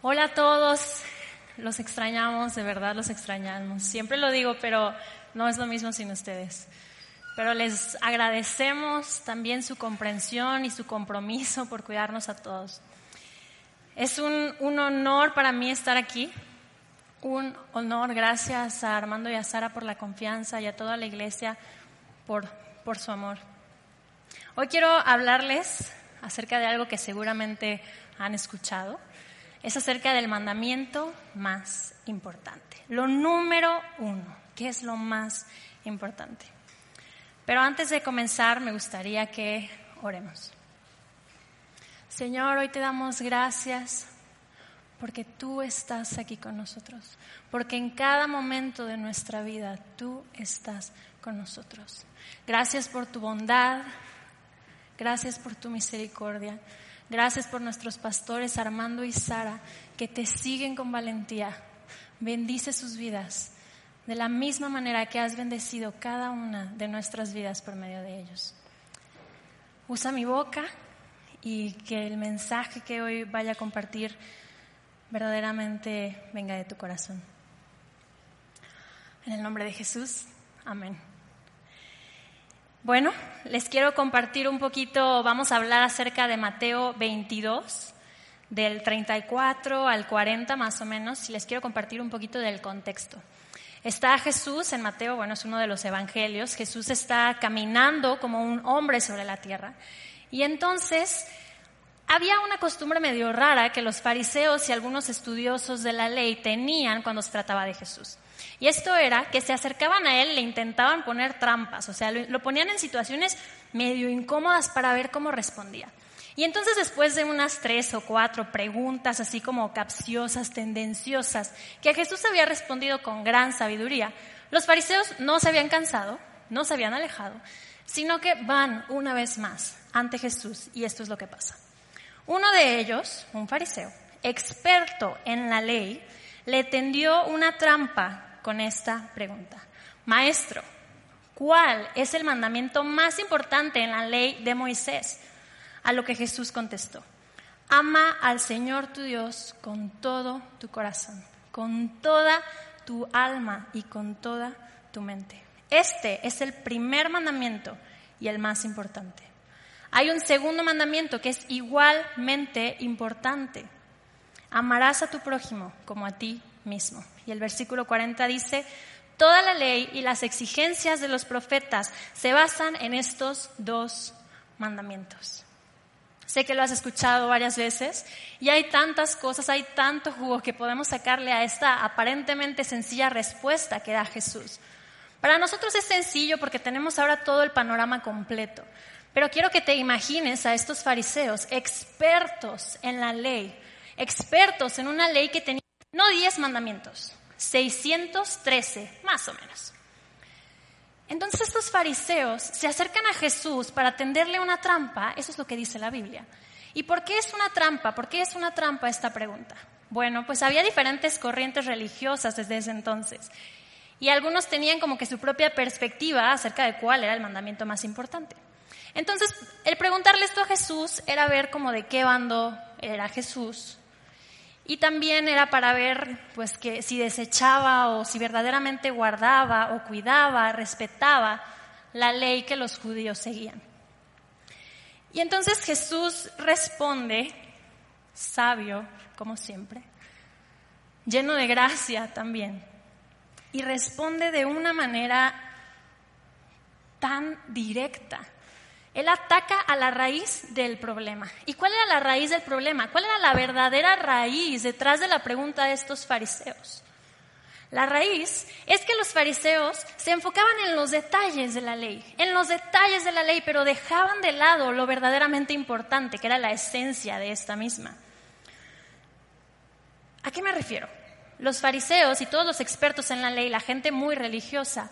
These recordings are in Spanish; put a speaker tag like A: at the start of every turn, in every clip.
A: Hola a todos, los extrañamos, de verdad los extrañamos. Siempre lo digo, pero no es lo mismo sin ustedes. Pero les agradecemos también su comprensión y su compromiso por cuidarnos a todos. Es un, honor para mí estar aquí, un honor, gracias a Armando y a Sara por la confianza y a toda la iglesia por, por su amor. Hoy quiero hablarles acerca de algo que seguramente han escuchado es acerca del mandamiento más importante. Lo número uno, ¿qué es lo más importante? Pero antes de comenzar, me gustaría que oremos. Señor, hoy te damos gracias porque tú estás aquí con nosotros, porque en cada momento de nuestra vida tú estás con nosotros. Gracias por tu bondad, gracias por tu misericordia. Gracias por nuestros pastores Armando y Sara que te siguen con valentía. Bendice sus vidas de la misma manera que has bendecido cada una de nuestras vidas por medio de ellos. Usa mi boca y que el mensaje que hoy vaya a compartir verdaderamente venga de tu corazón. En el nombre de Jesús, amén. Bueno, les quiero compartir un poquito, vamos a hablar acerca de Mateo 22, del 34 al 40 más o menos, y les quiero compartir un poquito del contexto. Está Jesús en Mateo, bueno, es uno de los evangelios, Jesús está caminando como un hombre sobre la tierra, y entonces había una costumbre medio rara que los fariseos y algunos estudiosos de la ley tenían cuando se trataba de Jesús. Y esto era que se acercaban a él, le intentaban poner trampas, o sea, lo, ponían en situaciones medio incómodas para ver cómo respondía. Y entonces después de unas tres o cuatro preguntas así como capciosas, tendenciosas, que Jesús había respondido con gran sabiduría, los fariseos no se habían cansado, no se habían alejado, sino que van una vez más ante Jesús y esto es lo que pasa. Uno de ellos, un fariseo, experto en la ley, le tendió una trampa con esta pregunta. Maestro, ¿cuál es el mandamiento más importante en la ley de Moisés? A lo que Jesús contestó, ama al Señor tu Dios con todo tu corazón, con toda tu alma y con toda tu mente. Este es el primer mandamiento y el más importante. Hay un segundo mandamiento que es igualmente importante. Amarás a tu prójimo como a ti mismo. Y el versículo 40 dice, toda la ley y las exigencias de los profetas se basan en estos dos mandamientos. Sé que lo has escuchado varias veces y hay tantas cosas, hay tanto jugo que podemos sacarle a esta aparentemente sencilla respuesta que da Jesús. Para nosotros es sencillo porque tenemos ahora todo el panorama completo, pero quiero que te imagines a estos fariseos expertos en la ley, expertos en una ley que tenía no 10 mandamientos, 613 más o menos. Entonces estos fariseos se acercan a Jesús para tenderle una trampa, eso es lo que dice la Biblia. ¿Y por qué es una trampa? ¿Por qué es una trampa esta pregunta? Bueno, pues había diferentes corrientes religiosas desde ese entonces. Y algunos tenían como que su propia perspectiva acerca de cuál era el mandamiento más importante. Entonces, el preguntarle esto a Jesús era ver como de qué bando era Jesús, y también era para ver pues que si desechaba o si verdaderamente guardaba o cuidaba, respetaba la ley que los judíos seguían. Y entonces Jesús responde, sabio como siempre, lleno de gracia también, y responde de una manera tan directa él ataca a la raíz del problema. ¿Y cuál era la raíz del problema? ¿Cuál era la verdadera raíz detrás de la pregunta de estos fariseos? La raíz es que los fariseos se enfocaban en los detalles de la ley, en los detalles de la ley, pero dejaban de lado lo verdaderamente importante, que era la esencia de esta misma. ¿A qué me refiero? Los fariseos y todos los expertos en la ley, la gente muy religiosa,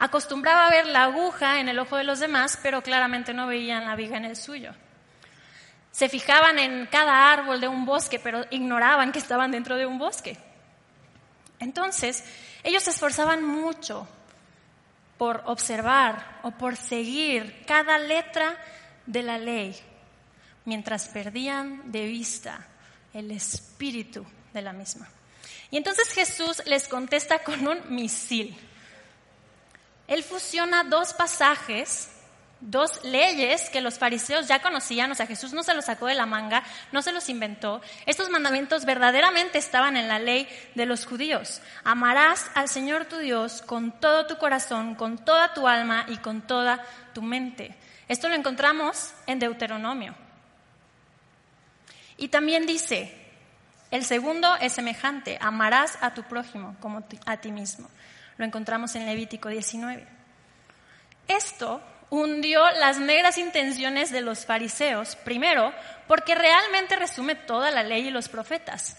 A: Acostumbraba a ver la aguja en el ojo de los demás, pero claramente no veían la viga en el suyo. Se fijaban en cada árbol de un bosque, pero ignoraban que estaban dentro de un bosque. Entonces, ellos se esforzaban mucho por observar o por seguir cada letra de la ley, mientras perdían de vista el espíritu de la misma. Y entonces Jesús les contesta con un misil. Él fusiona dos pasajes dos leyes que los fariseos ya conocían, o sea, Jesús no se los sacó de la manga, no se los inventó. Estos mandamientos verdaderamente estaban en la ley de los judíos. Amarás al Señor tu Dios con todo tu corazón, con toda tu alma y con toda tu mente. Esto lo encontramos en Deuteronomio. Y también dice, el segundo es semejante, amarás a tu prójimo como a ti mismo. Lo encontramos en Levítico 19. Esto hundió las negras intenciones de los fariseos, primero, porque realmente resume toda la ley y los profetas.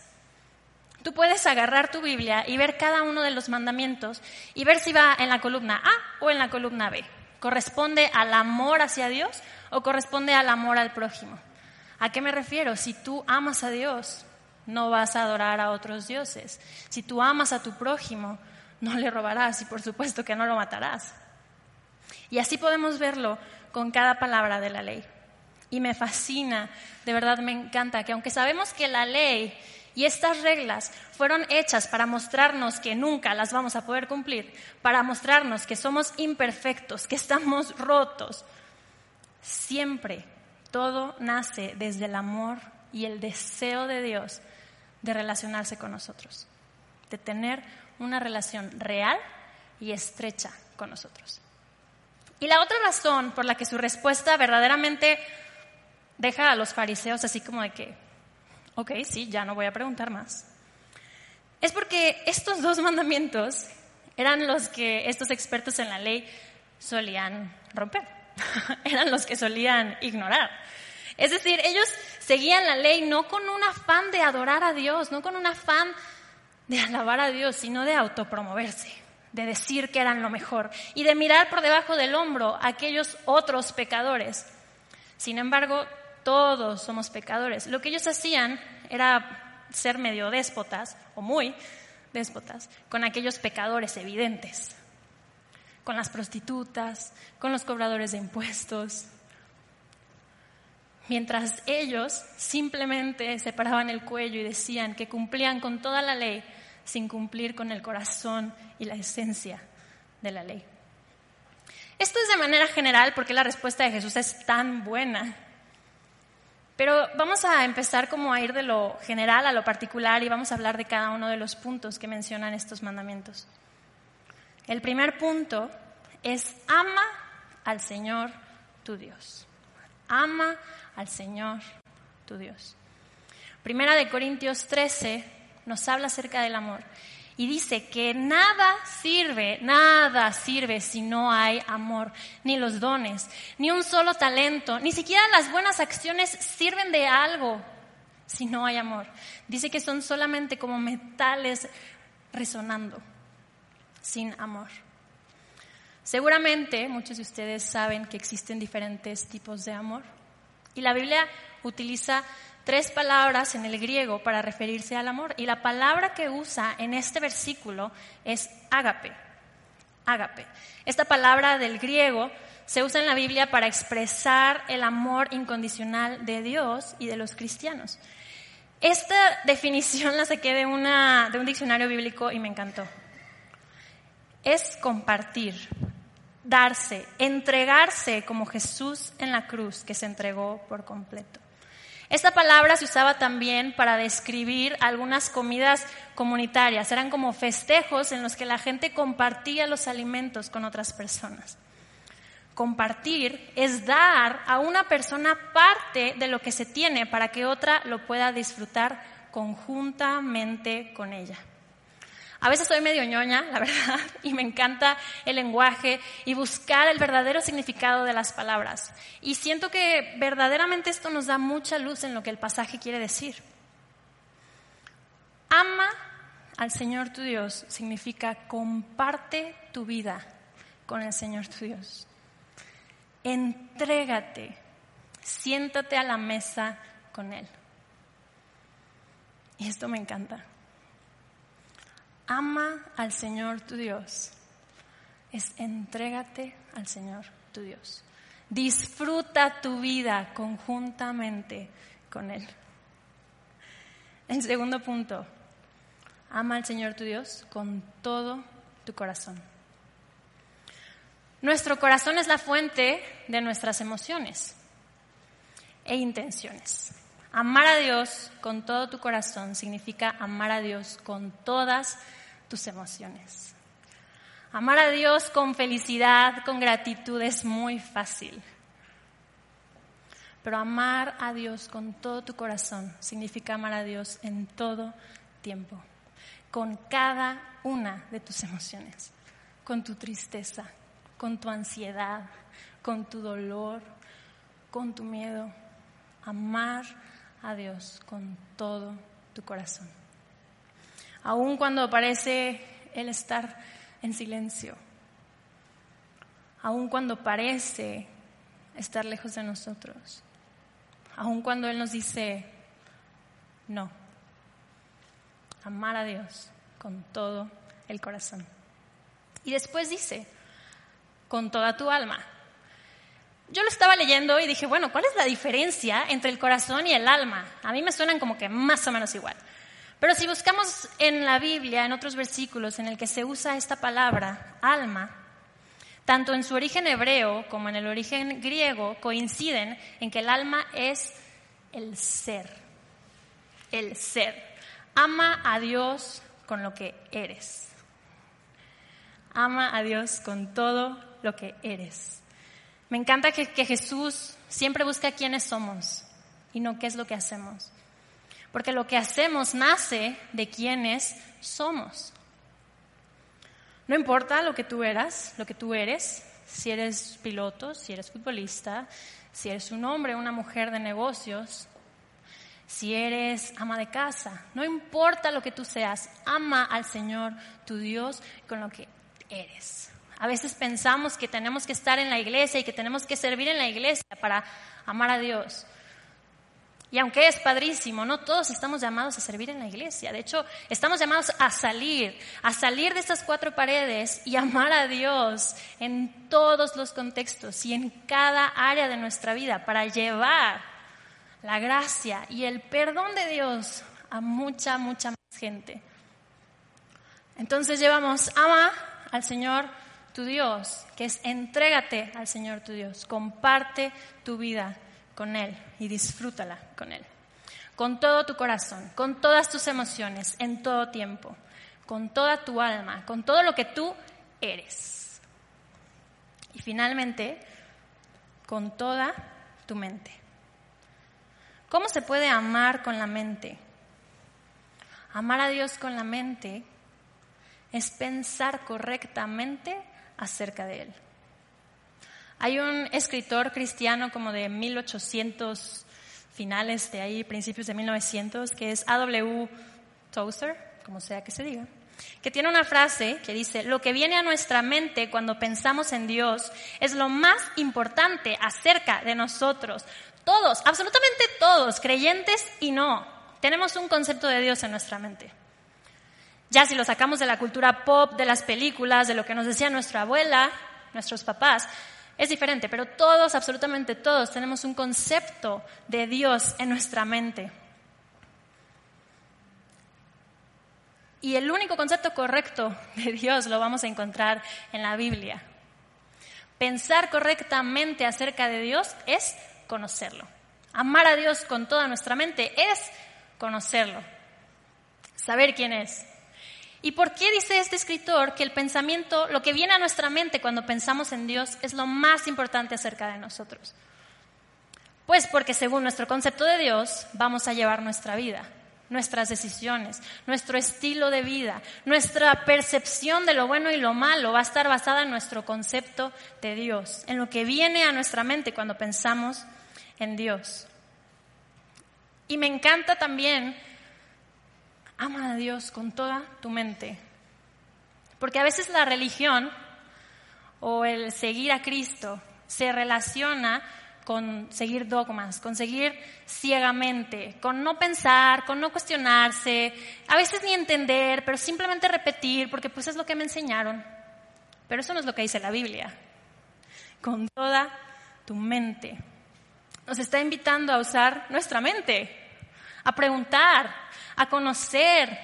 A: Tú puedes agarrar tu Biblia y ver cada uno de los mandamientos y ver si va en la columna A o en la columna B. ¿Corresponde al amor hacia Dios o corresponde al amor al prójimo? ¿A qué me refiero? Si tú amas a Dios, no vas a adorar a otros dioses. Si tú amas a tu prójimo, no le robarás y por supuesto que no lo matarás. Y así podemos verlo con cada palabra de la ley. Y me fascina, de verdad me encanta, que aunque sabemos que la ley y estas reglas fueron hechas para mostrarnos que nunca las vamos a poder cumplir, para mostrarnos que somos imperfectos, que estamos rotos, siempre todo nace desde el amor y el deseo de Dios de relacionarse con nosotros, de tener una relación real y estrecha con nosotros. Y la otra razón por la que su respuesta verdaderamente deja a los fariseos así como de que, ok, sí, ya no voy a preguntar más, es porque estos dos mandamientos eran los que estos expertos en la ley solían romper, eran los que solían ignorar. Es decir, ellos seguían la ley no con un afán de adorar a Dios, no con un afán de alabar a Dios, sino de autopromoverse de decir que eran lo mejor y de mirar por debajo del hombro a aquellos otros pecadores. Sin embargo, todos somos pecadores. Lo que ellos hacían era ser medio déspotas, o muy déspotas, con aquellos pecadores evidentes, con las prostitutas, con los cobradores de impuestos. Mientras ellos simplemente se paraban el cuello y decían que cumplían con toda la ley, sin cumplir con el corazón y la esencia de la ley. Esto es de manera general porque la respuesta de Jesús es tan buena. Pero vamos a empezar como a ir de lo general a lo particular y vamos a hablar de cada uno de los puntos que mencionan estos mandamientos. El primer punto es ama al Señor tu Dios. Ama al Señor tu Dios. Primera de Corintios 13 nos habla acerca del amor y dice que nada sirve, nada sirve si no hay amor, ni los dones, ni un solo talento, ni siquiera las buenas acciones sirven de algo si no hay amor. Dice que son solamente como metales resonando sin amor. Seguramente muchos de ustedes saben que existen diferentes tipos de amor y la Biblia utiliza tres palabras en el griego para referirse al amor. Y la palabra que usa en este versículo es ágape. Ágape. Esta palabra del griego se usa en la Biblia para expresar el amor incondicional de Dios y de los cristianos. Esta definición la saqué de, una, de un diccionario bíblico y me encantó. Es compartir, darse, entregarse como Jesús en la cruz que se entregó por completo. Esta palabra se usaba también para describir algunas comidas comunitarias. Eran como festejos en los que la gente compartía los alimentos con otras personas. Compartir es dar a una persona parte de lo que se tiene para que otra lo pueda disfrutar conjuntamente con ella. A veces soy medio ñoña, la verdad, y me encanta el lenguaje y buscar el verdadero significado de las palabras. Y siento que verdaderamente esto nos da mucha luz en lo que el pasaje quiere decir. Ama al Señor tu Dios significa comparte tu vida con el Señor tu Dios. Entrégate, siéntate a la mesa con Él. Y esto me encanta ama al Señor tu Dios es entrégate al Señor tu Dios. Disfruta tu vida conjuntamente con Él. En segundo punto, ama al Señor tu Dios con todo tu corazón. Nuestro corazón es la fuente de nuestras emociones e intenciones. Amar a Dios con todo tu corazón significa amar a Dios con todas tus emociones. Amar a Dios con felicidad, con gratitud es muy fácil. Pero amar a Dios con todo tu corazón significa amar a Dios en todo tiempo, con cada una de tus emociones, con tu tristeza, con tu ansiedad, con tu dolor, con tu miedo. Amar a Dios con todo tu corazón. Aun cuando parece Él estar en silencio, aun cuando parece estar lejos de nosotros, aun cuando Él nos dice no. Amar a Dios con todo el corazón. Y después dice, con toda tu alma. Yo lo estaba leyendo y dije, bueno, ¿cuál es la diferencia entre el corazón y el alma? A mí me suenan como que más o menos igual. Pero si buscamos en la Biblia, en otros versículos en el que se usa esta palabra, alma, tanto en su origen hebreo como en el origen griego coinciden en que el alma es el ser, el ser. Ama a Dios con lo que eres. Ama a Dios con todo lo que eres. Me encanta que, que Jesús siempre busca quiénes somos y no qué es lo que hacemos. Porque lo que hacemos nace de quienes somos. No importa lo que tú eras, lo que tú eres, si eres piloto, si eres futbolista, si eres un hombre una mujer de negocios, si eres ama de casa, no importa lo que tú seas, ama al Señor tu Dios con lo que eres. A veces pensamos que tenemos que estar en la iglesia y que tenemos que servir en la iglesia para amar a Dios. Y aunque es padrísimo, no todos estamos llamados a servir en la iglesia. De hecho, estamos llamados a salir, a salir de estas cuatro paredes y amar a Dios en todos los contextos y en cada área de nuestra vida para llevar la gracia y el perdón de Dios a mucha, mucha más gente. Entonces llevamos, ama al Señor tu Dios, que es entrégate al Señor tu Dios, comparte tu vida con Él y disfrútala con Él. Con todo tu corazón, con todas tus emociones, en todo tiempo, con toda tu alma, con todo lo que tú eres. Y finalmente, con toda tu mente. ¿Cómo se puede amar con la mente? Amar a Dios con la mente es pensar correctamente acerca de Él. Hay un escritor cristiano como de 1800 finales de ahí, principios de 1900, que es A.W. Tozer, como sea que se diga, que tiene una frase que dice, lo que viene a nuestra mente cuando pensamos en Dios es lo más importante acerca de nosotros. Todos, absolutamente todos, creyentes y no, tenemos un concepto de Dios en nuestra mente. Ya si lo sacamos de la cultura pop, de las películas, de lo que nos decía nuestra abuela, nuestros papás, es diferente, pero todos, absolutamente todos, tenemos un concepto de Dios en nuestra mente. Y el único concepto correcto de Dios lo vamos a encontrar en la Biblia. Pensar correctamente acerca de Dios es conocerlo. Amar a Dios con toda nuestra mente es conocerlo, saber quién es, ¿Y por qué dice este escritor que el pensamiento, lo que viene a nuestra mente cuando pensamos en Dios, es lo más importante acerca de nosotros? Pues porque según nuestro concepto de Dios vamos a llevar nuestra vida, nuestras decisiones, nuestro estilo de vida, nuestra percepción de lo bueno y lo malo va a estar basada en nuestro concepto de Dios, en lo que viene a nuestra mente cuando pensamos en Dios. Y me encanta también ama a Dios con toda tu mente. Porque a veces la religión o el seguir a Cristo se relaciona con seguir dogmas, con seguir ciegamente, con no pensar, con no cuestionarse, a veces ni entender, pero simplemente repetir, porque pues es lo que me enseñaron. Pero eso no es lo que dice la Biblia. Con toda tu mente. Nos está invitando a usar nuestra mente, a preguntar, a conocer,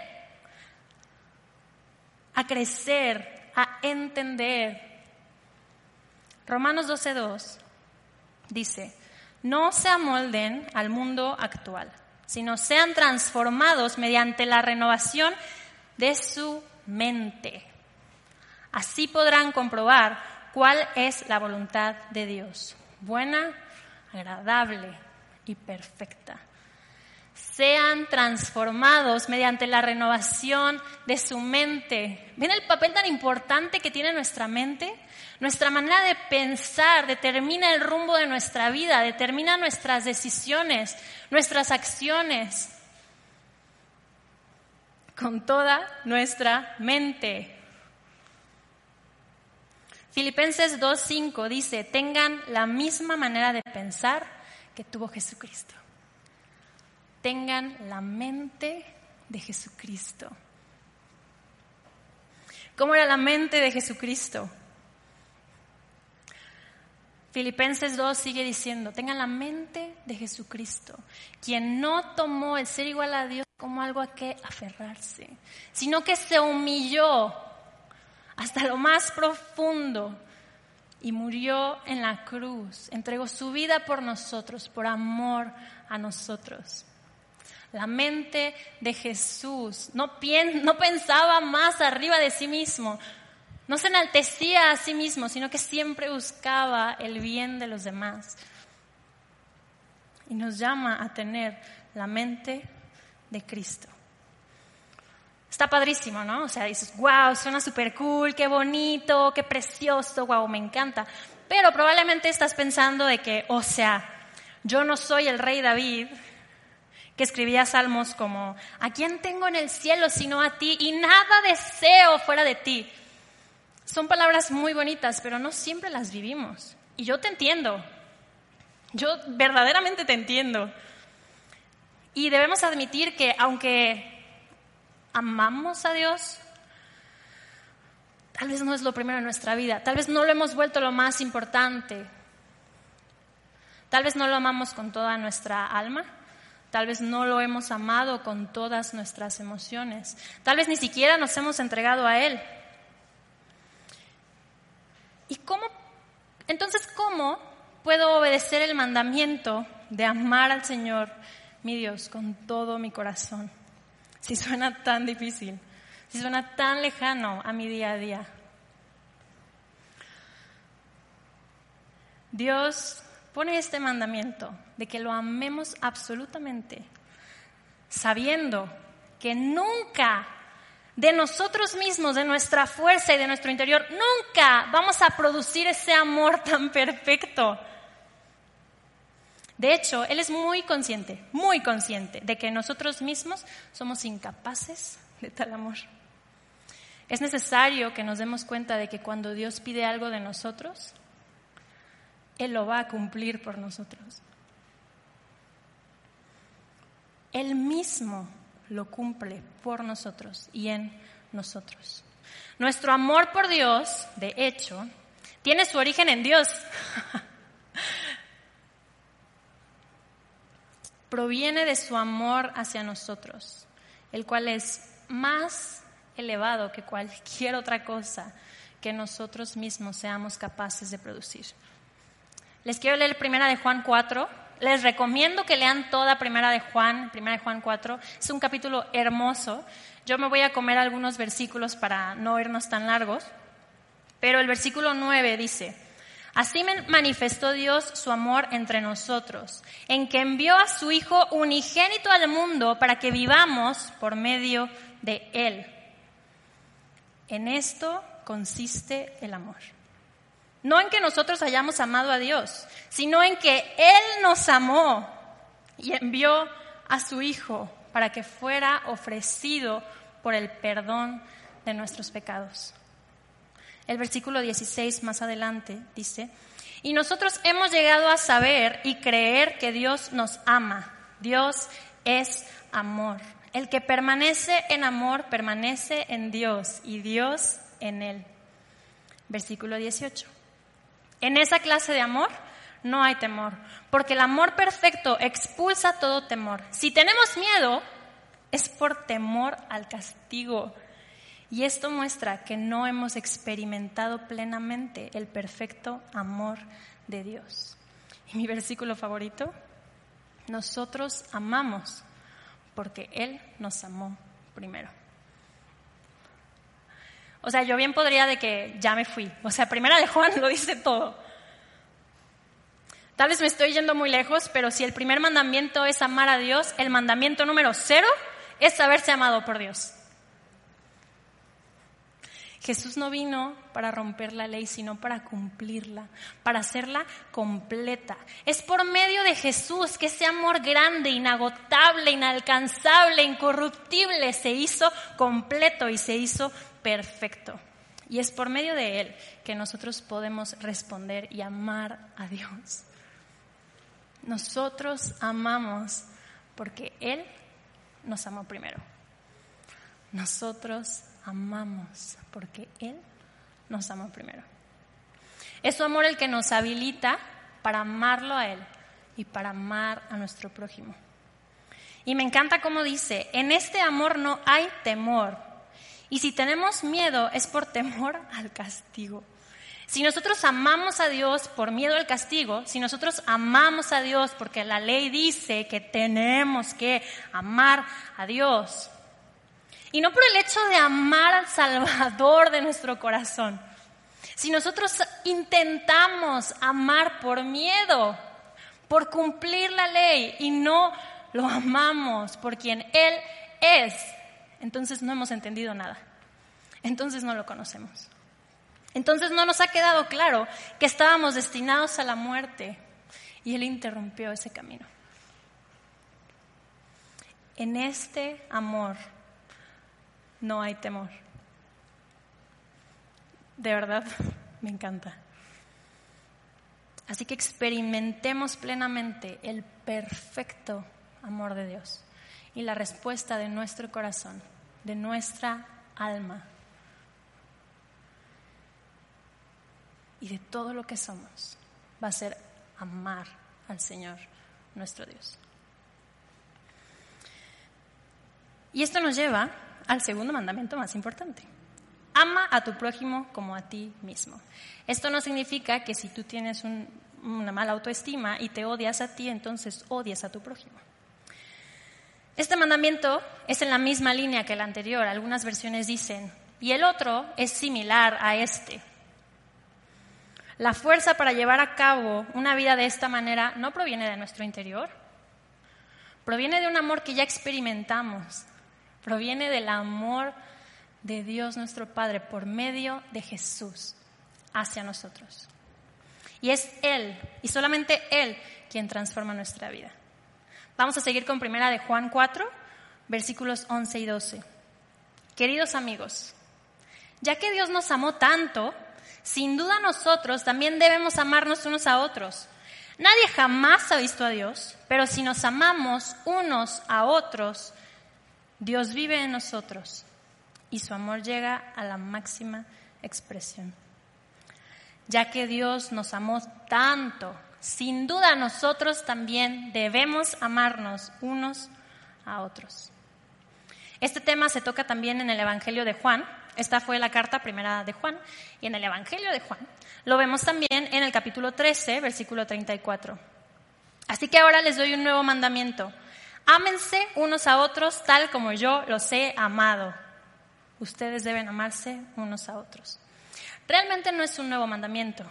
A: a crecer, a entender. Romanos 12.2 dice, no se amolden al mundo actual, sino sean transformados mediante la renovación de su mente. Así podrán comprobar cuál es la voluntad de Dios, buena, agradable y perfecta. Sean transformados mediante la renovación de su mente. ¿Ven el papel tan importante que tiene nuestra mente? Nuestra manera de pensar determina el rumbo de nuestra vida, determina nuestras decisiones, nuestras acciones. Con toda nuestra mente. Filipenses 2.5 dice, tengan la misma manera de pensar que tuvo Jesucristo. Tengan la mente de Jesucristo. ¿Cómo era la mente de Jesucristo? Filipenses 2 sigue diciendo, tengan la mente de Jesucristo, quien no tomó el ser igual a Dios como algo a que aferrarse, sino que se humilló hasta lo más profundo y murió en la cruz, entregó su vida por nosotros, por amor a nosotros. La mente de Jesús no, no pensaba más arriba de sí mismo, no se enaltecía a sí mismo, sino que siempre buscaba el bien de los demás. Y nos llama a tener la mente de Cristo. Está padrísimo, ¿no? O sea, dices, wow, suena súper cool, qué bonito, qué precioso, wow, me encanta. Pero probablemente estás pensando de que, o sea, yo no soy el rey David, que escribía salmos como, ¿a quién tengo en el cielo sino a ti? Y nada deseo fuera de ti. Son palabras muy bonitas, pero no siempre las vivimos. Y yo te entiendo. Yo verdaderamente te entiendo. Y debemos admitir que aunque amamos a Dios, tal vez no es lo primero en nuestra vida, tal vez no lo hemos vuelto lo más importante, tal vez no lo amamos con toda nuestra alma, tal vez no lo hemos amado con todas nuestras emociones, tal vez ni siquiera nos hemos entregado a Él. ¿Y cómo, entonces, cómo puedo obedecer el mandamiento de amar al Señor, mi Dios, con todo mi corazón? si suena tan difícil, si suena tan lejano a mi día a día. Dios pone este mandamiento de que lo amemos absolutamente, sabiendo que nunca de nosotros mismos, de nuestra fuerza y de nuestro interior, nunca vamos a producir ese amor tan perfecto. De hecho, Él es muy consciente, muy consciente de que nosotros mismos somos incapaces de tal amor. Es necesario que nos demos cuenta de que cuando Dios pide algo de nosotros, Él lo va a cumplir por nosotros. Él mismo lo cumple por nosotros y en nosotros. Nuestro amor por Dios, de hecho, tiene su origen en Dios. proviene de su amor hacia nosotros, el cual es más elevado que cualquier otra cosa que nosotros mismos seamos capaces de producir. Les quiero leer primera de Juan 4. Les recomiendo que lean toda primera de Juan, primera de Juan 4. Es un capítulo hermoso. Yo me voy a comer algunos versículos para no irnos tan largos. Pero el versículo 9 dice, Así manifestó Dios su amor entre nosotros, en que envió a su Hijo unigénito al mundo para que vivamos por medio de Él. En esto consiste el amor. No en que nosotros hayamos amado a Dios, sino en que Él nos amó y envió a su Hijo para que fuera ofrecido por el perdón de nuestros pecados. El versículo 16 más adelante dice, y nosotros hemos llegado a saber y creer que Dios nos ama. Dios es amor. El que permanece en amor permanece en Dios y Dios en él. Versículo 18. En esa clase de amor no hay temor, porque el amor perfecto expulsa todo temor. Si tenemos miedo, es por temor al castigo. Y esto muestra que no hemos experimentado plenamente el perfecto amor de Dios. Y mi versículo favorito, nosotros amamos porque Él nos amó primero. O sea, yo bien podría de que ya me fui. O sea, primera de Juan lo dice todo. Tal vez me estoy yendo muy lejos, pero si el primer mandamiento es amar a Dios, el mandamiento número cero es saberse amado por Dios. Jesús no vino para romper la ley, sino para cumplirla, para hacerla completa. Es por medio de Jesús que ese amor grande, inagotable, inalcanzable, incorruptible se hizo completo y se hizo perfecto. Y es por medio de Él que nosotros podemos responder y amar a Dios. Nosotros amamos porque Él nos amó primero. Nosotros amamos porque Él nos amó primero. Es su amor el que nos habilita para amarlo a Él y para amar a nuestro prójimo. Y me encanta cómo dice, en este amor no hay temor, y si tenemos miedo es por temor al castigo. Si nosotros amamos a Dios por miedo al castigo, si nosotros amamos a Dios porque la ley dice que tenemos que amar a Dios, y no por el hecho de amar al Salvador de nuestro corazón, si nosotros intentamos amar por miedo, por cumplir la ley y no lo amamos por quien Él es, entonces no hemos entendido nada. Entonces no lo conocemos. Entonces no nos ha quedado claro que estábamos destinados a la muerte y Él interrumpió ese camino. En este amor no hay temor. De verdad, me encanta. Así que experimentemos plenamente el perfecto amor de Dios y la respuesta de nuestro corazón, de nuestra alma y de todo lo que somos va a ser amar al Señor nuestro Dios. Y esto nos lleva al segundo mandamiento más importante. Ama a tu prójimo como a ti mismo. Esto no significa que si tú tienes una mala autoestima y te odias a ti, entonces odias a tu prójimo. Este mandamiento es en la misma línea que el anterior. Algunas versiones dicen, y el otro es similar a este. La fuerza para llevar a cabo una vida de esta manera no proviene de nuestro interior, proviene de un amor que ya experimentamos, proviene del amor de Dios nuestro Padre por medio de Jesús hacia nosotros. Y es Él, y solamente Él, quien transforma nuestra vida. Vamos a seguir con primera de Juan 4, versículos 11 y 12. Queridos amigos, ya que Dios nos amó tanto, sin duda nosotros también debemos amarnos unos a otros. Nadie jamás ha visto a Dios, pero si nos amamos unos a otros, Dios vive en nosotros y su amor llega a la máxima expresión. Ya que Dios nos amó tanto, sin duda nosotros también debemos amarnos unos a otros. Este tema se toca también en el Evangelio de Juan. Esta fue la carta primera de Juan. Y en el Evangelio de Juan lo vemos también en el capítulo 13, versículo 34. Así que ahora les doy un nuevo mandamiento. Ámense unos a otros tal como yo los he amado. Ustedes deben amarse unos a otros. Realmente no es un nuevo mandamiento,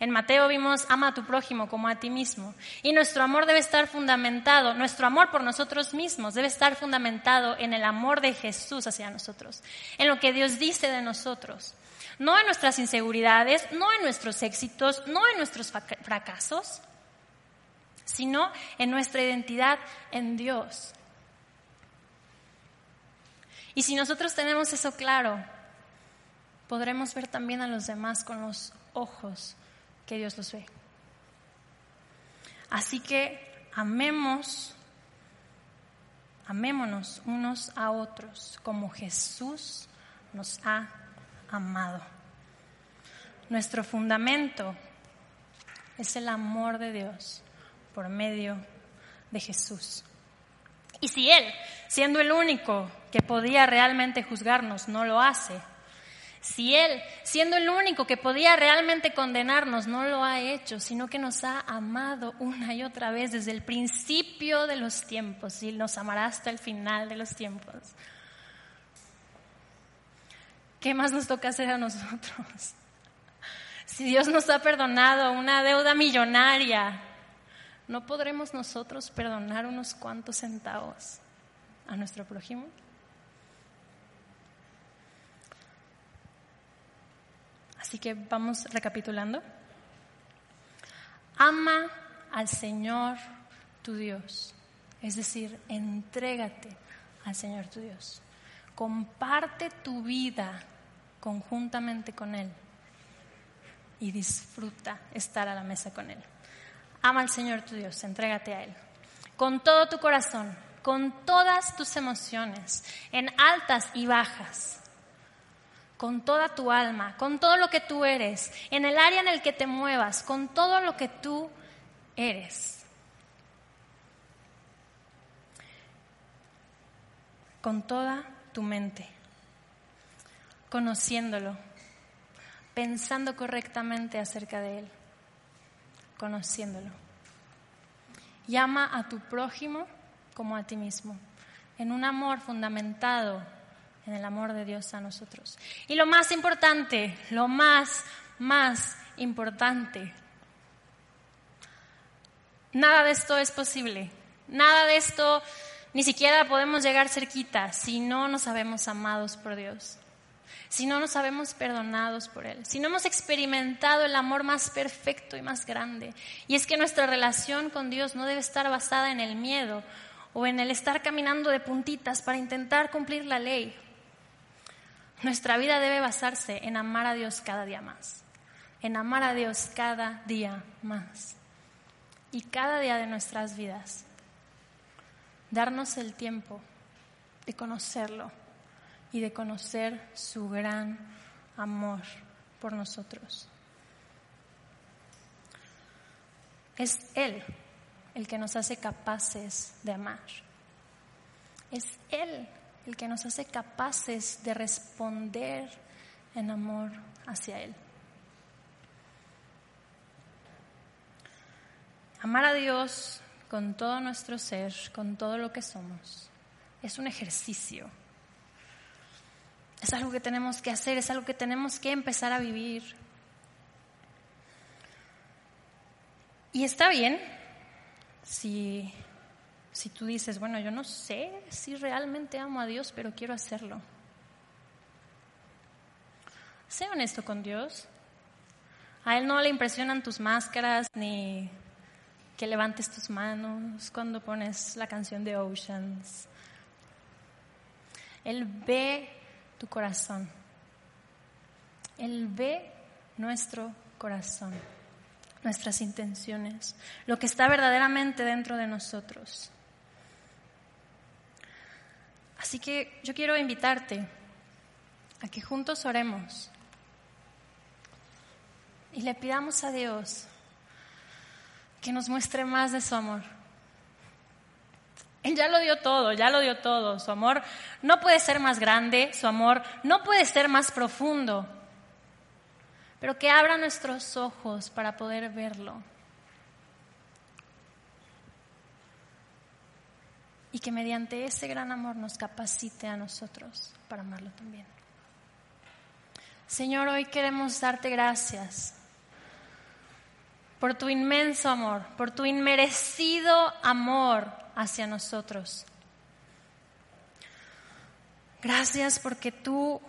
A: en Mateo vimos, ama a tu prójimo como a ti mismo. Y nuestro amor debe estar fundamentado, nuestro amor por nosotros mismos debe estar fundamentado en el amor de Jesús hacia nosotros, en lo que Dios dice de nosotros. No en nuestras inseguridades, no en nuestros éxitos, no en nuestros fracasos, sino en nuestra identidad en Dios. Y si nosotros tenemos eso claro, podremos ver también a los demás con los ojos que Dios los ve. Así que amemos, amémonos unos a otros como Jesús nos ha amado. Nuestro fundamento es el amor de Dios por medio de Jesús. Y si Él, siendo el único que podía realmente juzgarnos, no lo hace, si Él, siendo el único que podía realmente condenarnos, no lo ha hecho, sino que nos ha amado una y otra vez desde el principio de los tiempos y nos amará hasta el final de los tiempos. ¿Qué más nos toca hacer a nosotros? Si Dios nos ha perdonado una deuda millonaria, ¿no podremos nosotros perdonar unos cuantos centavos a nuestro prójimo? Así que vamos recapitulando. Ama al Señor tu Dios, es decir, entrégate al Señor tu Dios. Comparte tu vida conjuntamente con Él y disfruta estar a la mesa con Él. Ama al Señor tu Dios, entrégate a Él. Con todo tu corazón, con todas tus emociones, en altas y bajas con toda tu alma, con todo lo que tú eres, en el área en el que te muevas, con todo lo que tú eres. Con toda tu mente, conociéndolo, pensando correctamente acerca de Él, conociéndolo. Llama a tu prójimo como a ti mismo, en un amor fundamentado en el amor de Dios a nosotros. Y lo más importante, lo más, más importante, nada de esto es posible, nada de esto ni siquiera podemos llegar cerquita si no nos sabemos amados por Dios, si no nos sabemos perdonados por Él, si no hemos experimentado el amor más perfecto y más grande. Y es que nuestra relación con Dios no debe estar basada en el miedo o en el estar caminando de puntitas para intentar cumplir la ley. Nuestra vida debe basarse en amar a Dios cada día más, en amar a Dios cada día más. Y cada día de nuestras vidas, darnos el tiempo de conocerlo y de conocer su gran amor por nosotros. Es Él el que nos hace capaces de amar. Es Él el que nos hace capaces de responder en amor hacia Él. Amar a Dios con todo nuestro ser, con todo lo que somos, es un ejercicio. Es algo que tenemos que hacer, es algo que tenemos que empezar a vivir. Y está bien si si tú dices, bueno, yo no sé si realmente amo a Dios, pero quiero hacerlo. Sé honesto con Dios. A Él no le impresionan tus máscaras ni que levantes tus manos cuando pones la canción de Oceans. Él ve tu corazón. Él ve nuestro corazón, nuestras intenciones, lo que está verdaderamente dentro de nosotros. Así que yo quiero invitarte a que juntos oremos y le pidamos a Dios que nos muestre más de su amor. Él ya lo dio todo, ya lo dio todo. Su amor no puede ser más grande, su amor no puede ser más profundo, pero que abra nuestros ojos para poder verlo. Y que mediante ese gran amor nos capacite a nosotros para amarlo también. Señor, hoy queremos darte gracias por tu inmenso amor, por tu inmerecido amor hacia nosotros. Gracias porque tú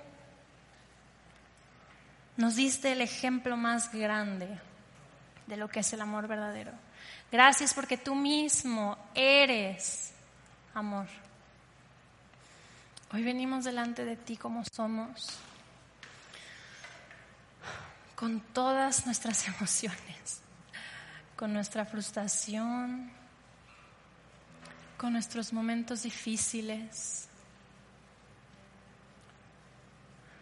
A: nos diste el ejemplo más grande de lo que es el amor verdadero. Gracias porque tú mismo eres amor. Hoy venimos delante de ti como somos, con todas nuestras emociones, con nuestra frustración, con nuestros momentos difíciles.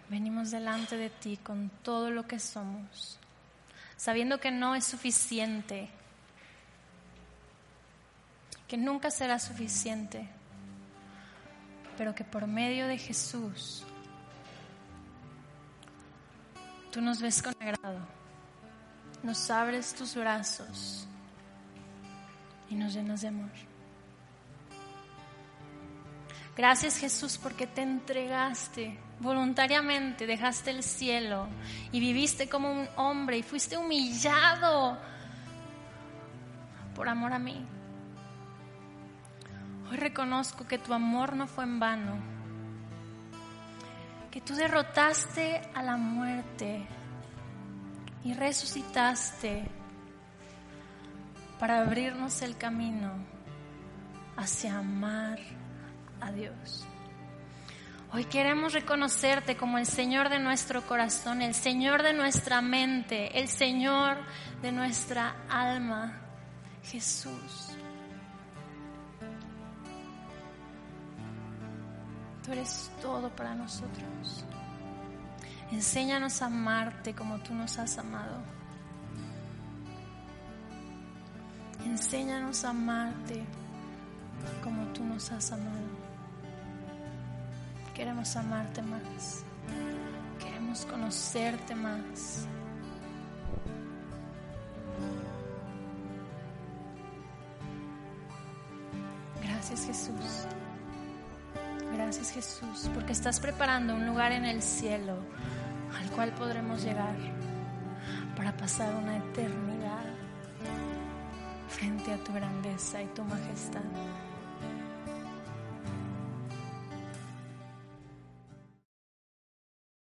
A: Venimos delante de ti con todo lo que somos, sabiendo que no es suficiente que nunca será suficiente pero que por medio de Jesús tú nos ves con agrado, nos abres tus brazos y nos llenas de amor. Gracias Jesús porque te entregaste voluntariamente, dejaste el cielo y viviste como un hombre y fuiste humillado por amor a mí. Hoy reconozco que tu amor no fue en vano, que tú derrotaste a la muerte y resucitaste para abrirnos el camino hacia amar a Dios. Hoy queremos reconocerte como el Señor de nuestro corazón, el Señor de nuestra mente, el Señor de nuestra alma, Jesús. Eres todo para nosotros. Enséñanos a amarte como tú nos has amado. Enséñanos a amarte como tú nos has amado. Queremos amarte más. Queremos conocerte más. Gracias Jesús. Gracias Jesús, porque estás preparando un lugar en el cielo al cual podremos llegar para pasar una eternidad frente a tu grandeza y tu majestad.